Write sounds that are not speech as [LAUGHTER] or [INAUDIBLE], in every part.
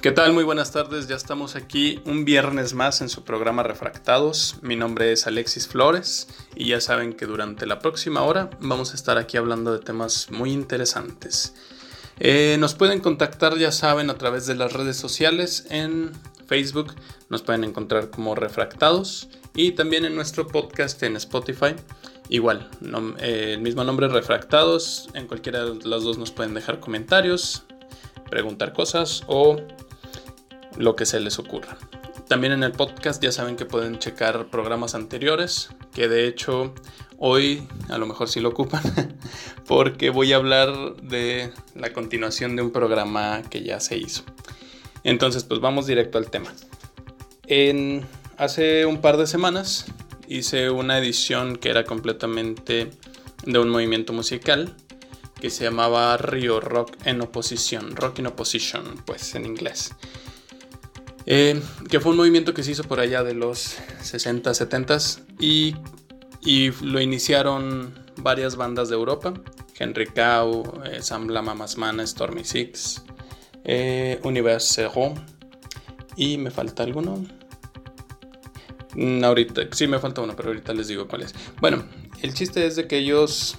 ¿Qué tal? Muy buenas tardes. Ya estamos aquí un viernes más en su programa Refractados. Mi nombre es Alexis Flores y ya saben que durante la próxima hora vamos a estar aquí hablando de temas muy interesantes. Eh, nos pueden contactar, ya saben, a través de las redes sociales. En Facebook nos pueden encontrar como Refractados y también en nuestro podcast en Spotify. Igual, eh, el mismo nombre Refractados. En cualquiera de las dos nos pueden dejar comentarios, preguntar cosas o lo que se les ocurra. También en el podcast ya saben que pueden checar programas anteriores, que de hecho hoy a lo mejor sí lo ocupan, [LAUGHS] porque voy a hablar de la continuación de un programa que ya se hizo. Entonces, pues vamos directo al tema. En, hace un par de semanas hice una edición que era completamente de un movimiento musical que se llamaba Rio Rock en oposición, Rock in Opposition, pues en inglés. Eh, que fue un movimiento que se hizo por allá de los 60, 70 y, y lo iniciaron varias bandas de Europa, Henry Cow, eh, Sam Lama Masmana, Stormy Six, eh, Universe y me falta alguno. Mm, ahorita, sí me falta uno, pero ahorita les digo cuál es. Bueno, el chiste es de que ellos,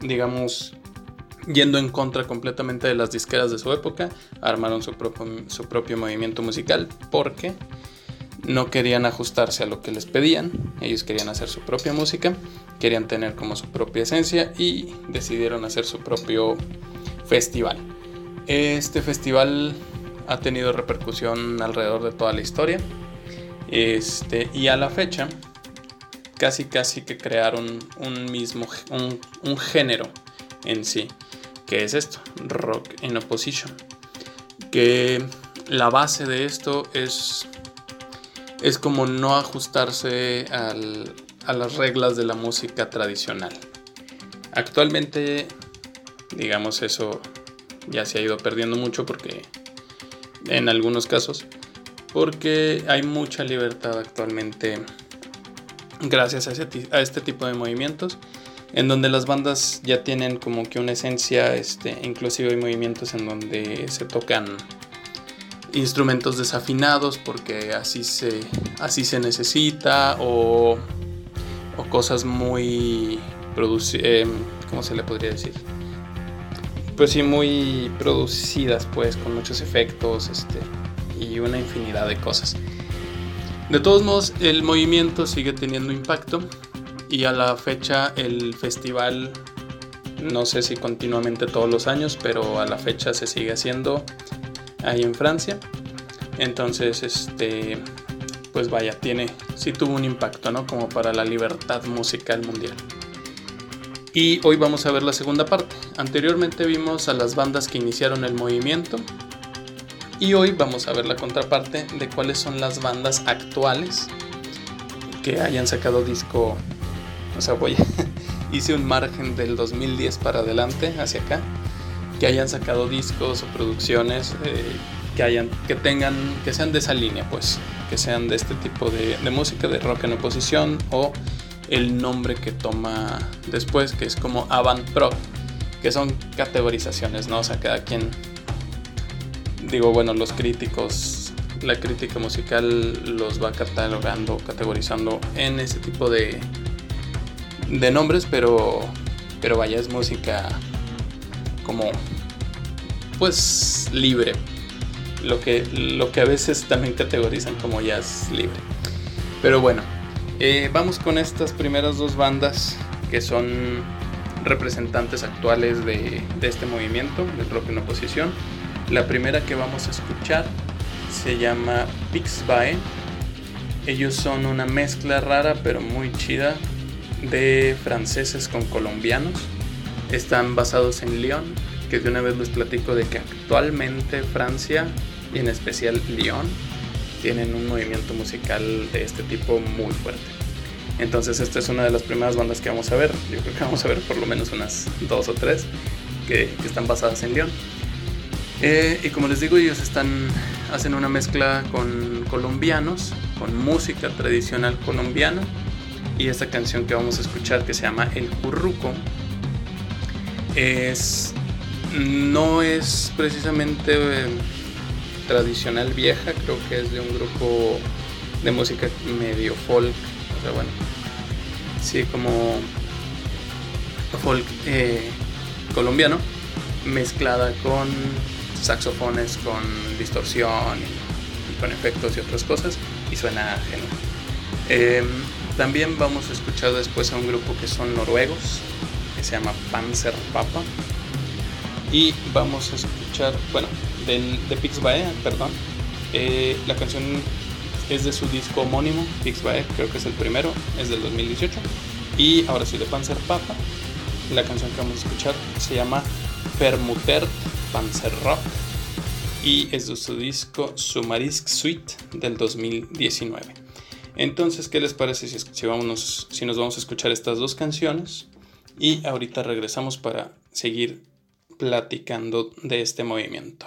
digamos, yendo en contra completamente de las disqueras de su época, armaron su propio movimiento musical porque no querían ajustarse a lo que les pedían, ellos querían hacer su propia música, querían tener como su propia esencia y decidieron hacer su propio festival. Este festival ha tenido repercusión alrededor de toda la historia este, y a la fecha casi casi que crearon un mismo un, género en sí ¿Qué es esto? Rock in Opposition. Que la base de esto es, es como no ajustarse a las reglas de la música tradicional. Actualmente, digamos, eso ya se ha ido perdiendo mucho porque en algunos casos, porque hay mucha libertad actualmente gracias a este tipo de movimientos en donde las bandas ya tienen como que una esencia, este, inclusive hay movimientos en donde se tocan instrumentos desafinados porque así se, así se necesita o, cosas muy eh, ¿cómo se le podría decir? Pues sí, muy producidas pues con muchos efectos este, y una infinidad de cosas. De todos modos, el movimiento sigue teniendo impacto y a la fecha el festival, no sé si continuamente todos los años, pero a la fecha se sigue haciendo ahí en Francia. Entonces, este, pues vaya, tiene, sí tuvo un impacto, ¿no? Como para la libertad musical mundial. Y hoy vamos a ver la segunda parte. Anteriormente vimos a las bandas que iniciaron el movimiento. Y hoy vamos a ver la contraparte de cuáles son las bandas actuales que hayan sacado disco o sea, voy, [LAUGHS] hice un margen del 2010 para adelante, hacia acá, que hayan sacado discos o producciones eh, que, hayan, que tengan, que sean de esa línea, pues, que sean de este tipo de, música, de rock en oposición o el nombre que toma después, que es como avant Pro, que son categorizaciones, ¿no? O sea, cada quien, digo, bueno, los críticos, la crítica musical los va catalogando, categorizando en ese tipo de, de nombres, pero, pero vaya, es música como, pues, libre. Lo que, lo que a veces también categorizan como jazz libre. Pero bueno, eh, vamos con estas primeras dos bandas que son representantes actuales de, este movimiento, del rock en oposición. La primera que vamos a escuchar se llama Pixby. Ellos son una mezcla rara pero muy chida de franceses con colombianos. Están basados en Lyon, que de una vez les platico de que actualmente Francia y en especial Lyon tienen un movimiento musical de este tipo muy fuerte. Entonces esta es una de las primeras bandas que vamos a ver. Yo creo que vamos a ver por lo menos unas dos o tres que, están basadas en Lyon. Eh, y como les digo, ellos están, hacen una mezcla con colombianos, con música tradicional colombiana. Y esta canción que vamos a escuchar que se llama El Curruco es no es precisamente eh, tradicional vieja, creo que es de un grupo de música medio folk, o sea, bueno, sí, como folk eh, colombiano, mezclada con saxofones, con distorsión y, con efectos y otras cosas, y suena genial. Em, también vamos a escuchar después a un grupo que son noruegos, que se llama Panzer Papa y vamos a escuchar, bueno, de Pixbae, perdón. Eh, la canción es de su disco homónimo, Pixbae, creo que es el primero, es del 2018. Y ahora sí, de Panzer Papa, la canción que vamos a escuchar se llama Permutert Panzer Rock y es de su disco Sumarisk Suite del 2019. Entonces, ¿qué les parece si, si, si nos vamos a escuchar estas dos canciones? Y ahorita regresamos para seguir platicando de este movimiento.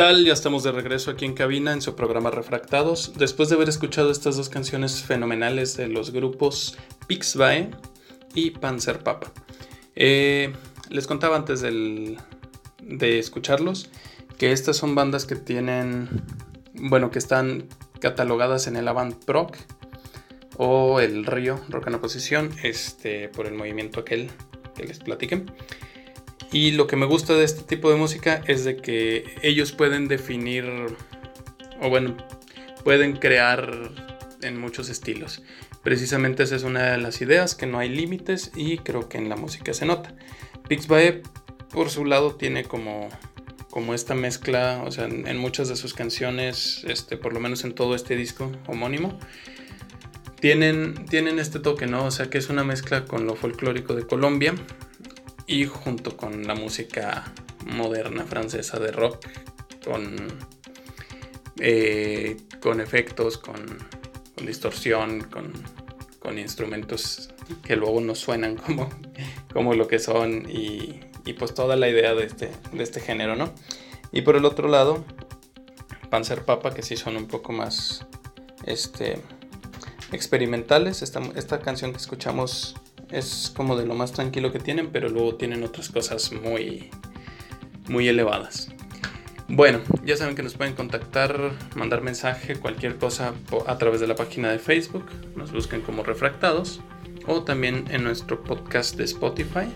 Ya estamos de regreso aquí en cabina en su programa Refractados. Después de haber escuchado estas dos canciones fenomenales de los grupos Pixbae y Panzer Papa. Eh, les contaba antes de escucharlos que estas son bandas que tienen, bueno, que están catalogadas en el Avant Proc o el Río Rock en Oposición, este, por el movimiento aquel que les platiqué. Y lo que me gusta de este tipo de música es de que ellos pueden definir, o bueno, pueden crear en muchos estilos. Precisamente esa es una de las ideas, que no hay límites y creo que en la música se nota. Pixbae por su lado tiene como, como esta mezcla, o sea, en, muchas de sus canciones, este, por lo menos en todo este disco homónimo, tienen, tienen este toque, ¿no? O sea, que es una mezcla con lo folclórico de Colombia, y junto con la música moderna francesa de rock, con, eh, con efectos, con, distorsión, con, instrumentos que luego no suenan [LAUGHS] como, como lo que son y, pues toda la idea de este, de este género, ¿no? Y por el otro lado, Panzer Papa, que sí son un poco más este, experimentales. Esta, esta canción que escuchamos es como de lo más tranquilo que tienen, pero luego tienen otras cosas muy, muy elevadas. Bueno, ya saben que nos pueden contactar, mandar mensaje, cualquier cosa a través de la página de Facebook, nos buscan como Refractados, o también en nuestro podcast de Spotify.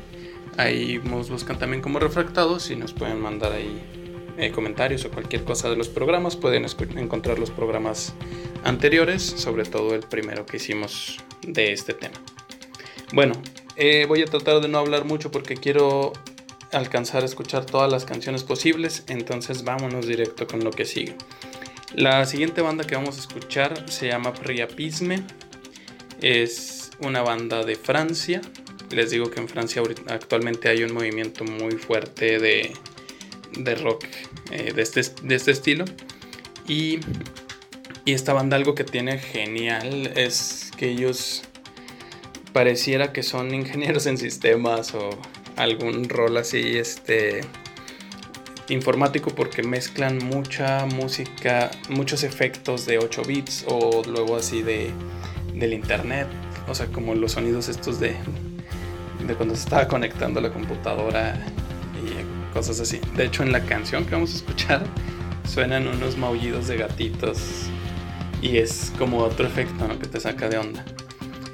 Ahí nos buscan también como Refractados y nos pueden mandar ahí eh, comentarios o cualquier cosa de los programas. Pueden encontrar los programas anteriores, sobre todo el primero que hicimos de este tema. Bueno, eh, voy a tratar de no hablar mucho porque quiero alcanzar a escuchar todas las canciones posibles, entonces vámonos directo con lo que sigue. La siguiente banda que vamos a escuchar se llama Priapisme, es una banda de Francia. Les digo que en Francia actualmente hay un movimiento muy fuerte de, rock eh, de, este, de, este, estilo. Y, y esta banda algo que tiene genial es que ellos pareciera que son ingenieros en sistemas o algún rol así este informático porque mezclan mucha música, muchos efectos de 8 bits o luego así de del internet, o sea, como los sonidos estos de de cuando se estaba conectando la computadora y cosas así. De hecho, en la canción que vamos a escuchar suenan unos maullidos de gatitos y es como otro efecto que te saca de onda.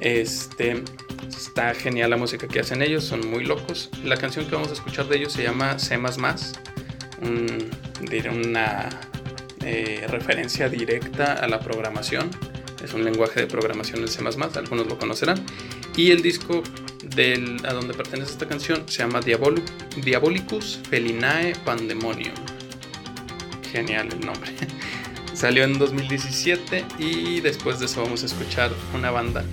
Este, está genial la música que hacen ellos, son muy locos. La canción que vamos a escuchar de ellos se llama C, un, una eh, referencia directa a la programación. Es un lenguaje de programación en C, algunos lo conocerán. Y el disco del, a donde pertenece esta canción se llama Diabolicus Felinae Pandemonium. Genial el nombre. [LAUGHS] Salió en 2017 y después de eso vamos a escuchar una banda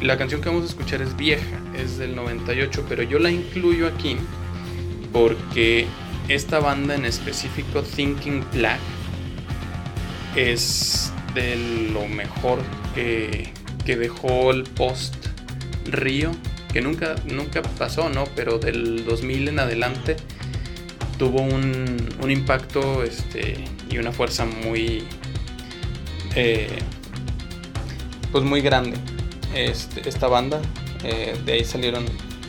la canción que vamos a escuchar es vieja, es del 98, pero yo la incluyo aquí porque esta banda en específico, Thinking Black, es de lo mejor que, dejó el post Río, que nunca, nunca pasó, ¿no? Pero del 2000 en adelante tuvo un, impacto este, y una fuerza muy, eh, pues muy grande este, esta banda. Eh, de ahí salieron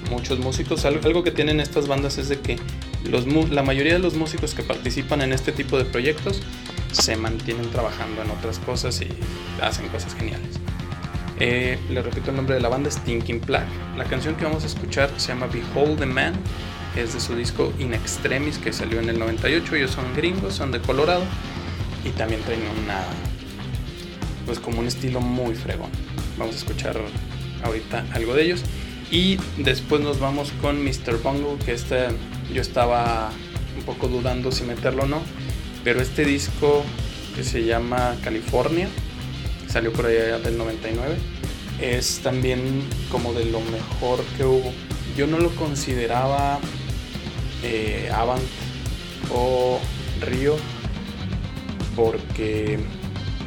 muchos músicos. Algo, que tienen estas bandas es de que los, la mayoría de los músicos que participan en este tipo de proyectos se mantienen trabajando en otras cosas y hacen cosas geniales. Eh, le repito el nombre de la banda es Thinking Plague. La canción que vamos a escuchar se llama Behold the Man, es de su disco In Extremis que salió en el 98. Ellos son gringos, son de Colorado y también traen una, pues como un estilo muy fregón. Vamos a escuchar ahorita algo de ellos. Y después nos vamos con Mr. Bungle, que este yo estaba un poco dudando si meterlo o no. Pero este disco que se llama California, salió por allá del 99, es también como de lo mejor que hubo. Yo no lo consideraba eh, Avant o Río porque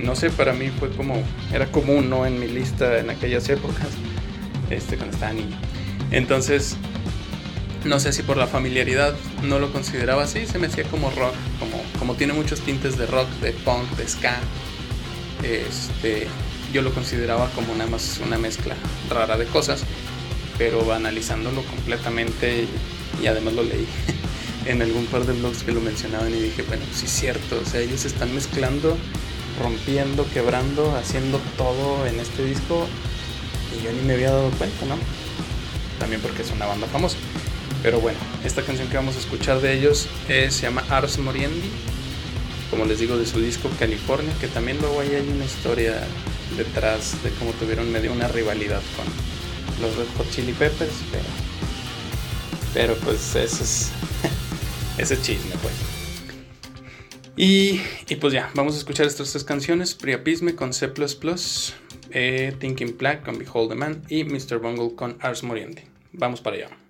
no sé, para mí fue como, era común, ¿no? En mi lista en aquellas épocas, este, cuando estaba niño. Entonces, No sé si por la familiaridad no lo consideraba así, se me hacía como rock, como, como tiene muchos tintes de rock, de punk, de ska. Este, yo lo consideraba como más una mezcla rara de cosas, pero analizándolo completamente y además lo leí [LAUGHS] en algún par de blogs que lo mencionaban y dije, bueno, sí es cierto, o sea, ellos están mezclando, rompiendo, quebrando, haciendo todo en este disco y yo ni me había dado cuenta, ¿no? También porque es una banda famosa. Pero bueno, esta canción que vamos a escuchar de ellos se llama Ars Moriendi, como les digo, de su disco California, que también luego ahí hay una historia detrás de cómo tuvieron medio una rivalidad con los Red Hot Chili Peppers, pero, pero pues ese es [LAUGHS] ese chisme pues. Y, pues ya, vamos a escuchar estas tres canciones, Priapisme con C++, eh, Thinking Black con Behold the Man y Mr. Bungle con Ars Moriendi. Vamos para allá.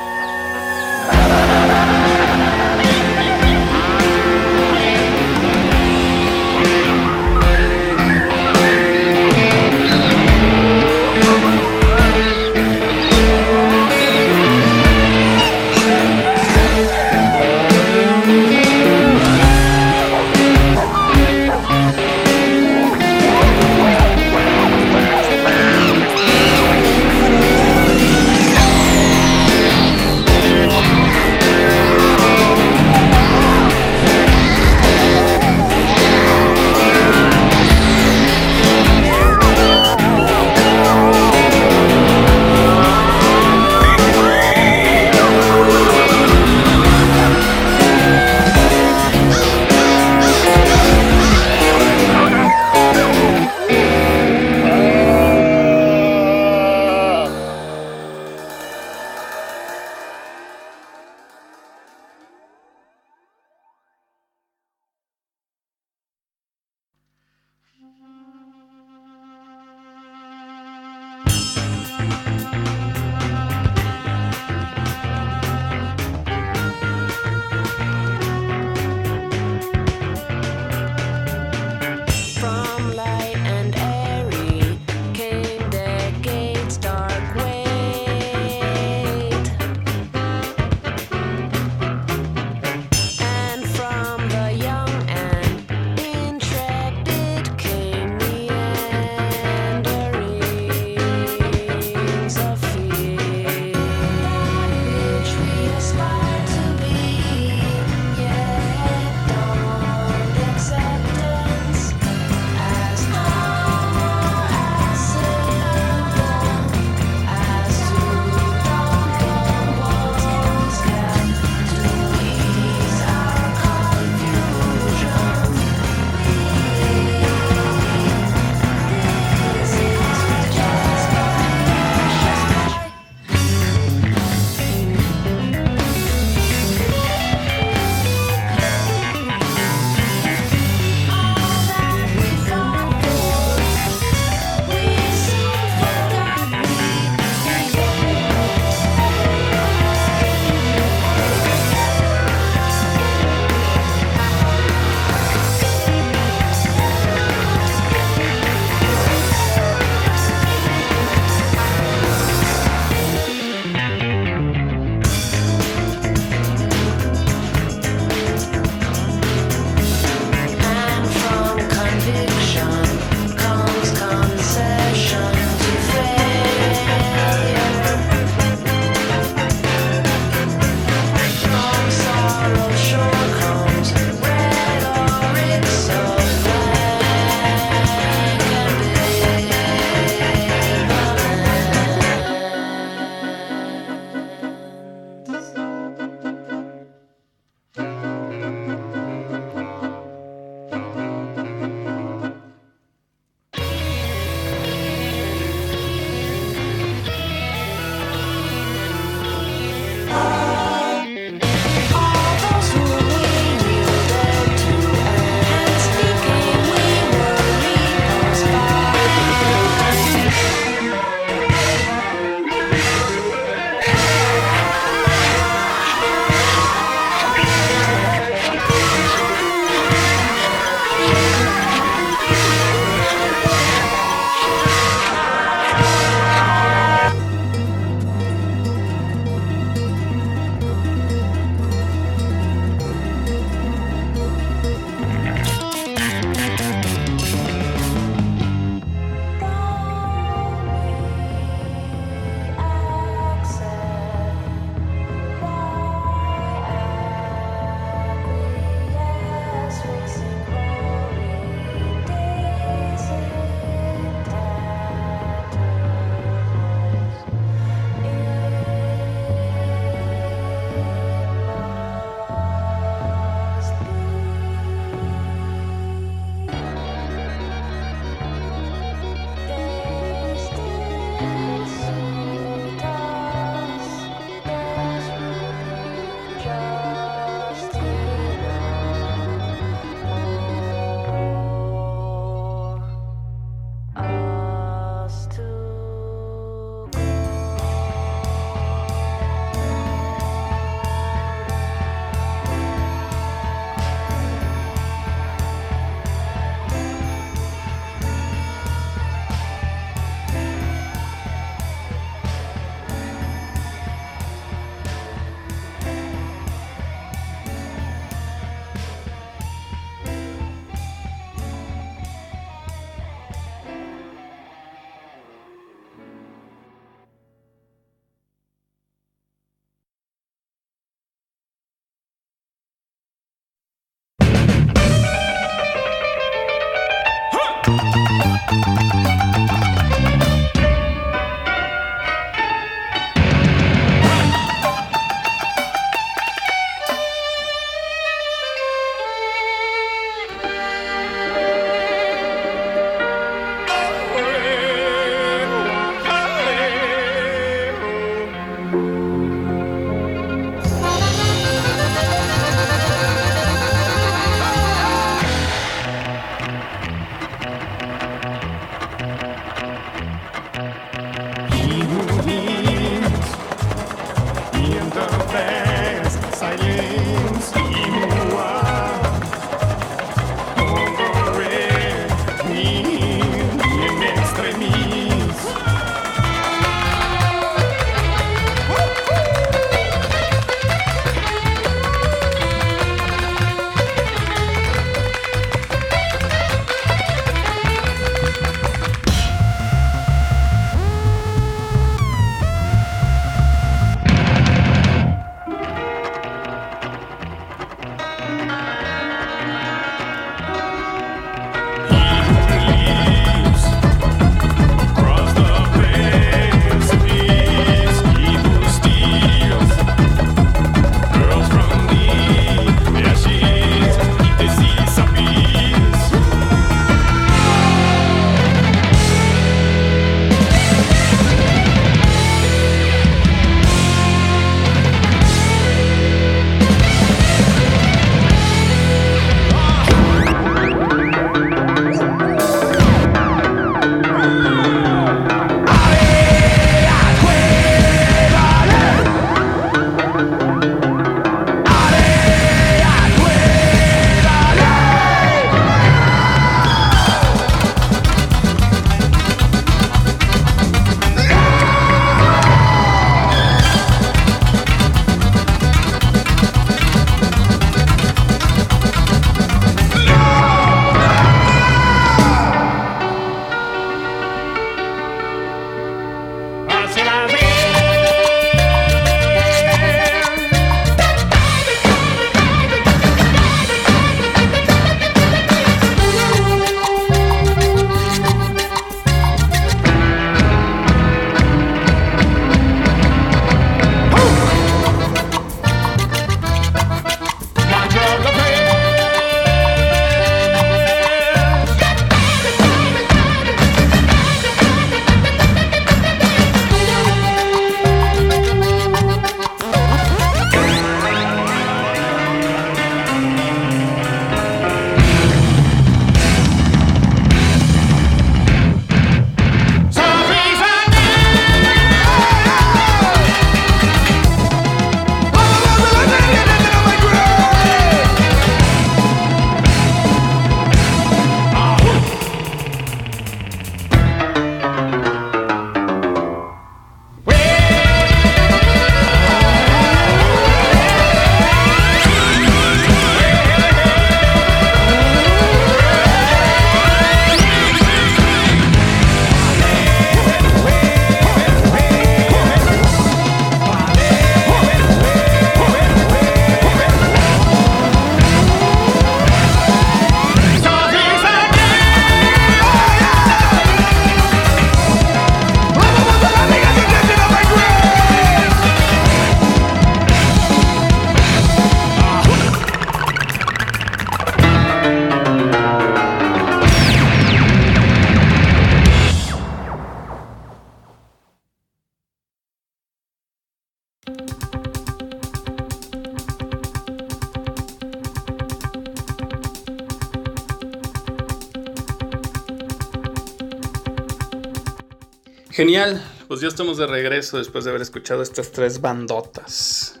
Pues ya estamos de regreso después de haber escuchado estas tres bandotas,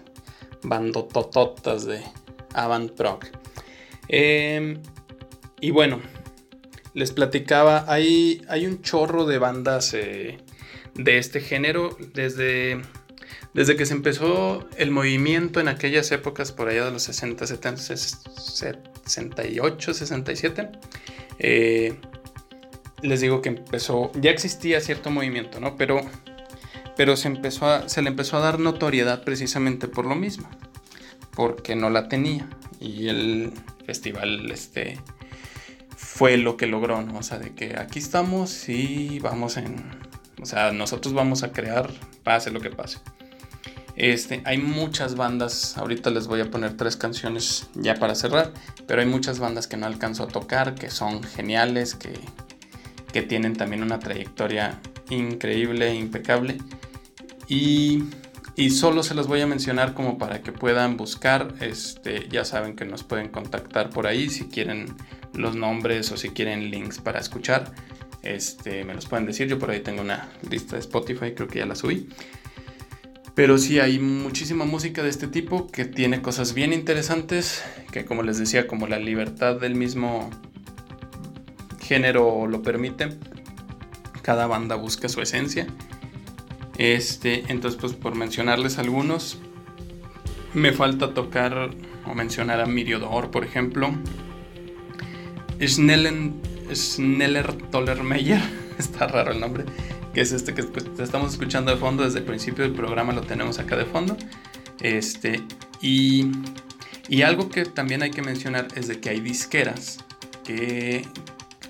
bandotototas de Avant Prog. Em, y bueno, les platicaba, hay, hay un chorro de bandas eh, de este género desde, desde que se empezó el movimiento en aquellas épocas, por allá de los 60, 70, 68, 67. Les digo que empezó, ya existía cierto movimiento, ¿no? Pero, pero se, empezó se le empezó a dar notoriedad precisamente por lo mismo, porque no la tenía. Y el festival, este, fue lo que logró, ¿no? O sea, de que aquí estamos y vamos en... O sea, nosotros vamos a crear, pase lo que pase. Este, hay muchas bandas, ahorita les voy a poner tres canciones ya para cerrar, pero hay muchas bandas que no alcanzo a tocar, que son geniales, que, que tienen también una trayectoria increíble, impecable. Y, y, solo se los voy a mencionar como para que puedan buscar, este, ya saben que nos pueden contactar por ahí si quieren los nombres o si quieren links para escuchar, este, me los pueden decir. Yo por ahí tengo una lista de Spotify, creo que ya la subí. Pero sí hay muchísima música de este tipo que tiene cosas bien interesantes, que como les decía, como la libertad del mismo género lo permite, cada banda busca su esencia. Este, entonces, pues por mencionarles algunos, me falta tocar o mencionar a Miriodor, por ejemplo, Schnellen, Schneller Tollermeyer, [LAUGHS] está raro el nombre, que es este que estamos escuchando de fondo desde el principio del programa, lo tenemos acá de fondo. Este, y, y algo que también hay que mencionar es de que hay disqueras que,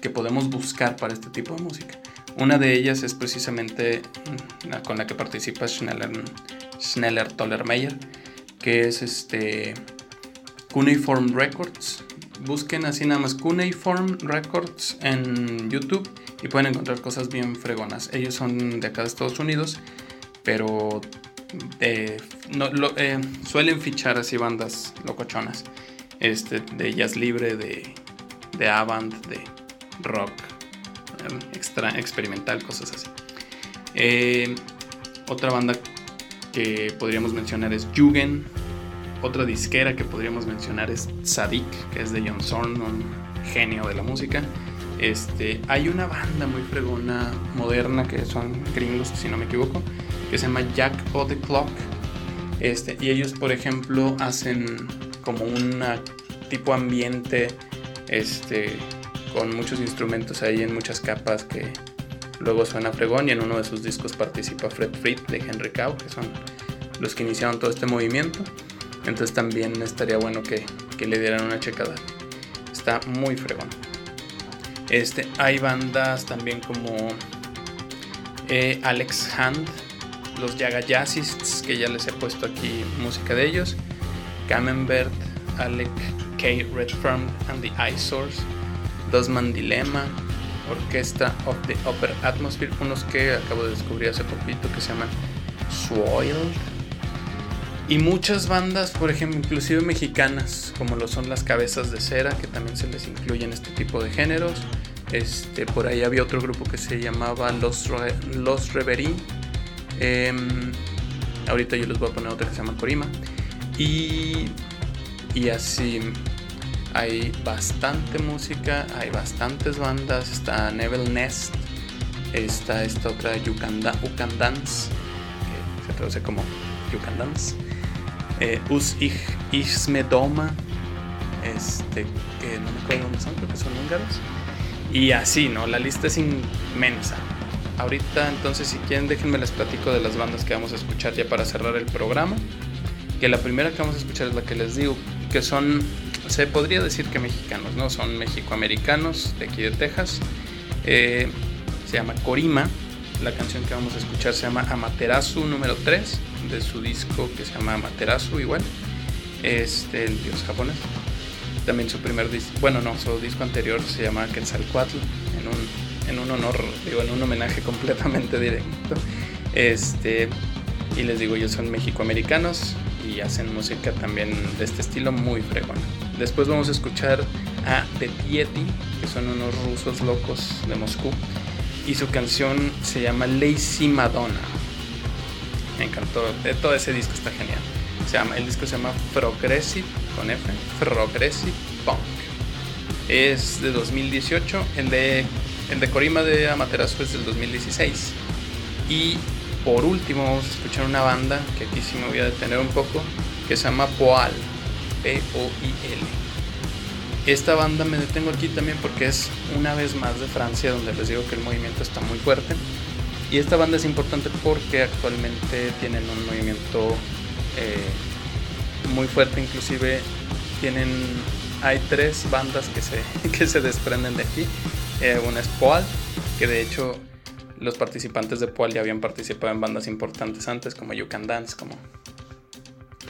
que podemos buscar para este tipo de música. Una de ellas es precisamente mm, con la que participa Schneller, Schneller Tollermeyer, que es este Cuneiform Records busquen así nada más Cuneiform Records en YouTube y pueden encontrar cosas bien fregonas. Ellos son de acá de Estados Unidos, pero eh, eh, suelen fichar así bandas locochonas. Este, de jazz libre, de, de avant, de rock, eh, extra, experimental, cosas así. otra banda que podríamos mencionar es Jugen, otra disquera que podríamos mencionar es Sadik, que es de John Zorn, un genio de la música. Este, hay una banda muy fregona, moderna, que son gringos, si no me equivoco, que se llama Jack o the Clock. Este, y ellos, por ejemplo, hacen como un tipo ambiente este, con muchos instrumentos ahí en muchas capas que luego suena fregón. Y en uno de sus discos participa Fred Fried de Henry Cow, que son los que iniciaron todo este movimiento. Entonces también estaría bueno que, le dieran una checada. Está muy fregón. Este, hay bandas también como eh, Alex Hand, los Yaga Jazzists, que ya les he puesto aquí música de ellos. Camembert, Alec K. Redfern and the Eyesores, Dosman Dilemma, Orquesta of the Upper Atmosphere, unos que acabo de descubrir hace poquito que se llaman Soiled y muchas bandas, por ejemplo, inclusive mexicanas, como lo son las Cabezas de Cera, que también se les incluye en este tipo de géneros. Este, por ahí había otro grupo que se llamaba Los, Los Reverie. Em, ahorita yo les voy a poner otra que se llama Corima. Y, y así hay bastante música, hay bastantes bandas. Está Neville Nest, está esta otra Ukandans, que se traduce como Ukandans eh, Us Ismedoma, este, que no me acuerdo dónde son, creo que son húngaros. Y así, ¿no? La lista es inmensa. Ahorita, entonces, si quieren, déjenme les platico de las bandas que vamos a escuchar ya para cerrar el programa. Que la primera que vamos a escuchar es la que les digo, que son, se podría decir que mexicanos, ¿no? Son mexicoamericanos de aquí de Texas. Eh, se llama Corima. La canción que vamos a escuchar se llama Amaterasu número 3 de su disco que se llama Materasu igual, este, el dios japonés. También su primer disco, bueno no, su disco anterior se llama Quetzalcoatl, en un, en un honor, digo, en un homenaje [LAUGHS] completamente directo. Este, y les digo, ellos son mexicoamericanos y hacen música también de este estilo muy fregona. Después vamos a escuchar a The Pieti, que son unos rusos locos de Moscú. y su canción se llama Lazy Madonna. Me encantó, de todo ese disco está genial. Se llama, el disco se llama Progressive con F, Progressive Punk. Es de 2018, el de, de Corima de Amaterasu es del 2016. Y por último vamos a escuchar una banda que aquí sí me voy a detener un poco, que se llama Poal, P-O-I-L. Esta banda me detengo aquí también porque es una vez más de Francia, donde les digo que el movimiento está muy fuerte. Y esta banda es importante porque actualmente tienen un movimiento eh, muy fuerte, inclusive tienen, hay tres bandas que se, [LAUGHS] que se desprenden de aquí. Eh, una es Poal, que de hecho los participantes de Poal ya habían participado en bandas importantes antes, como You Can Dance, como,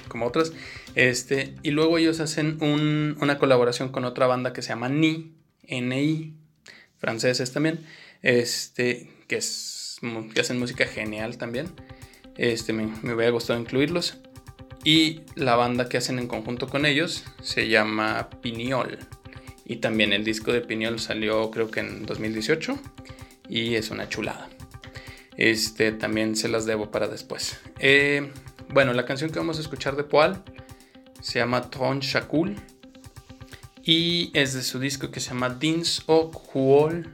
como otras. Este, y luego ellos hacen una colaboración con otra banda que se llama Ni, N-I, franceses también, este, que, es, que hacen música genial también. Este, me, me hubiera gustado incluirlos. Y la banda que hacen en conjunto con ellos se llama Piñol. Y también el disco de Piñol salió creo que en 2018 y es una chulada. Este también se las debo para después. Eh, bueno, la canción que vamos a escuchar de Poal se llama Tron Shakul y es de su disco que se llama Dins o Kuol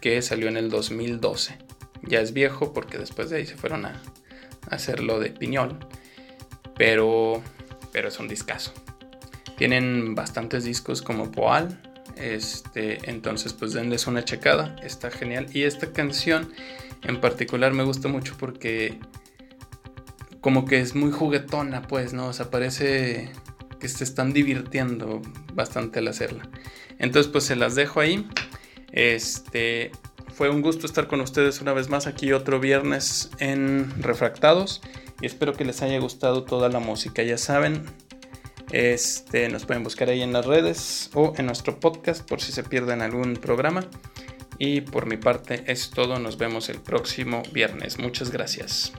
que salió en el 2012. Ya es viejo porque después de ahí se fueron a, hacerlo de Piñol, pero, pero es un discazo. Tienen bastantes discos como Poal, este, entonces pues denles una checada, está genial. Y esta canción en particular me gusta mucho porque como que es muy juguetona, pues, ¿no? O sea, parece que se están divirtiendo bastante al hacerla. Entonces pues se las dejo ahí. Este, fue un gusto estar con ustedes una vez más aquí otro viernes en Refractados y espero que les haya gustado toda la música. Ya saben, este, nos pueden buscar ahí en las redes o en nuestro podcast por si se pierden algún programa. Y por mi parte es todo, nos vemos el próximo viernes. Muchas gracias.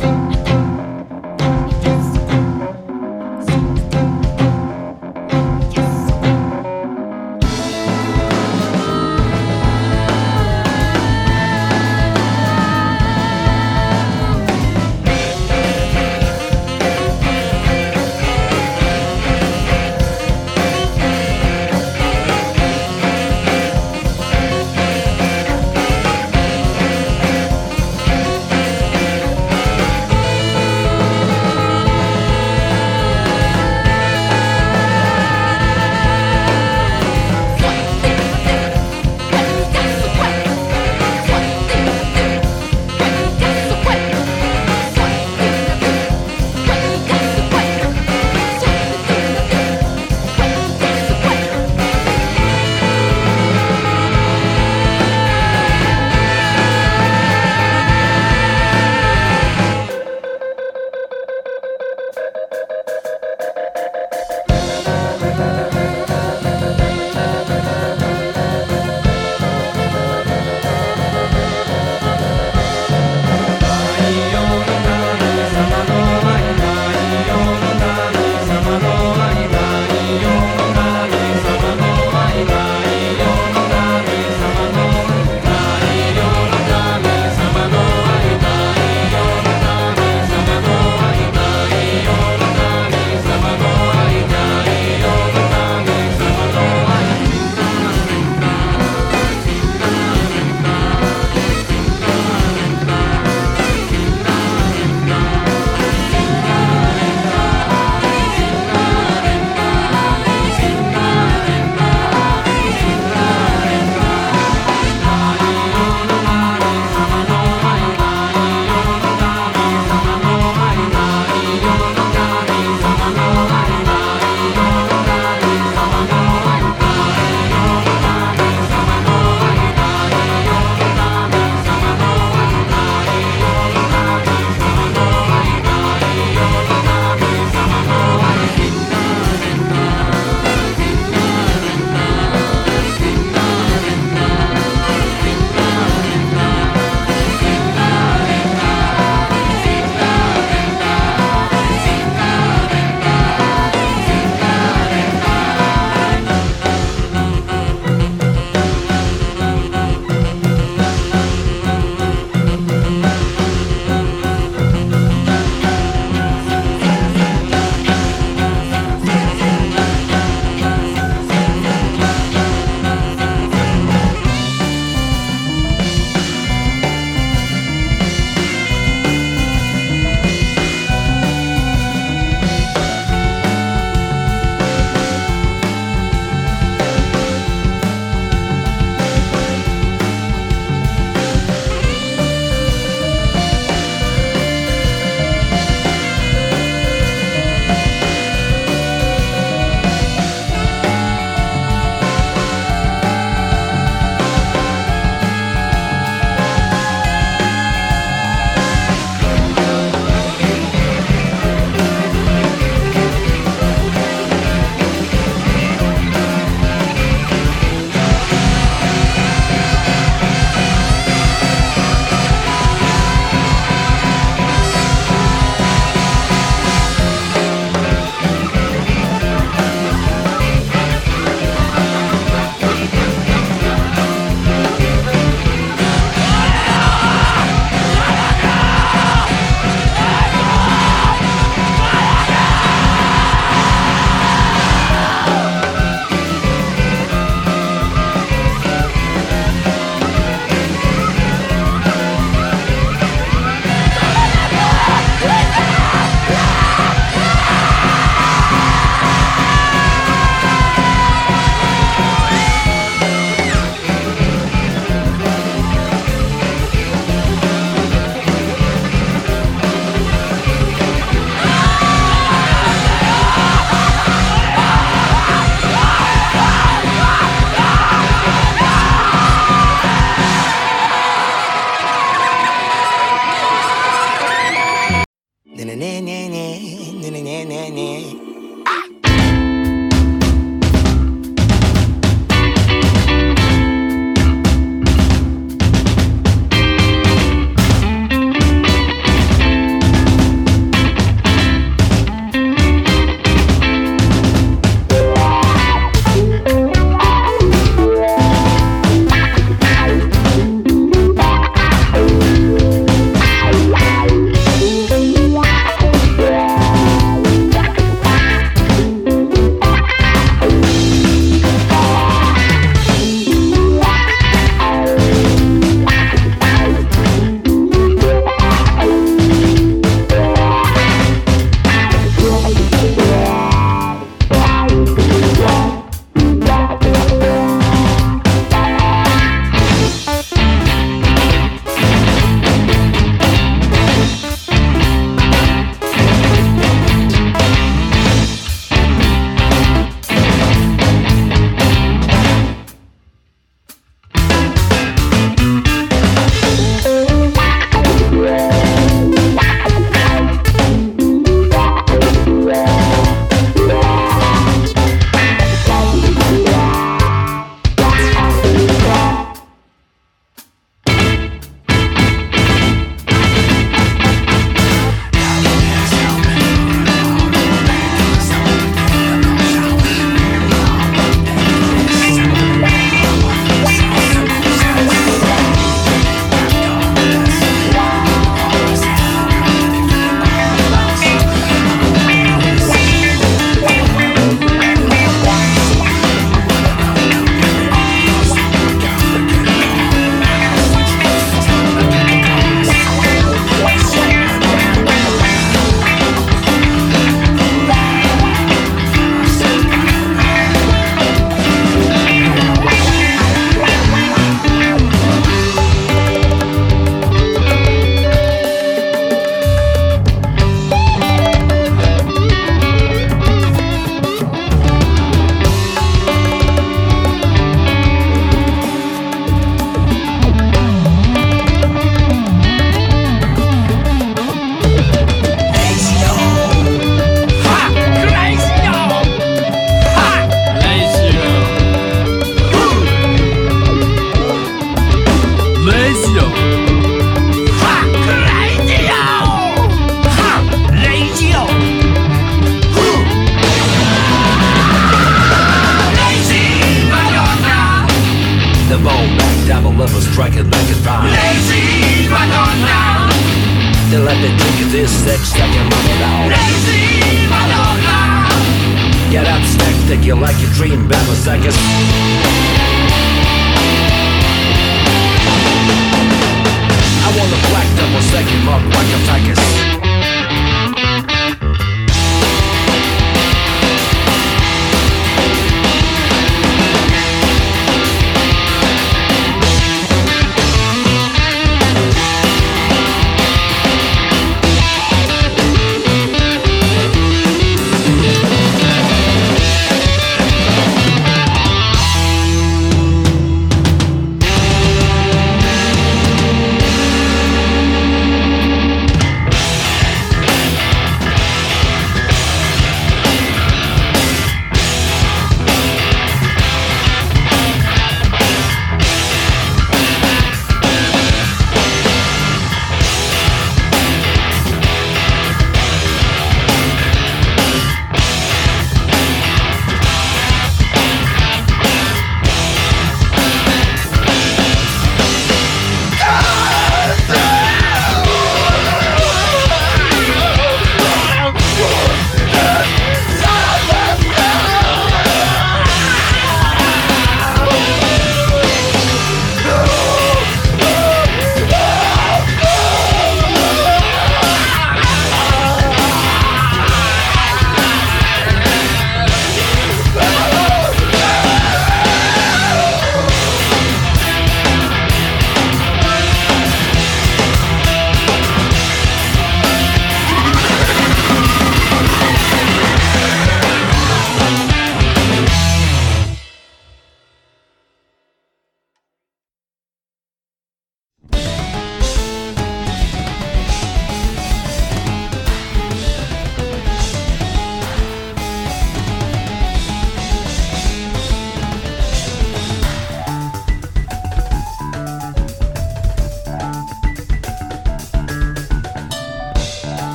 Bye. You like your dream, Bama seconds.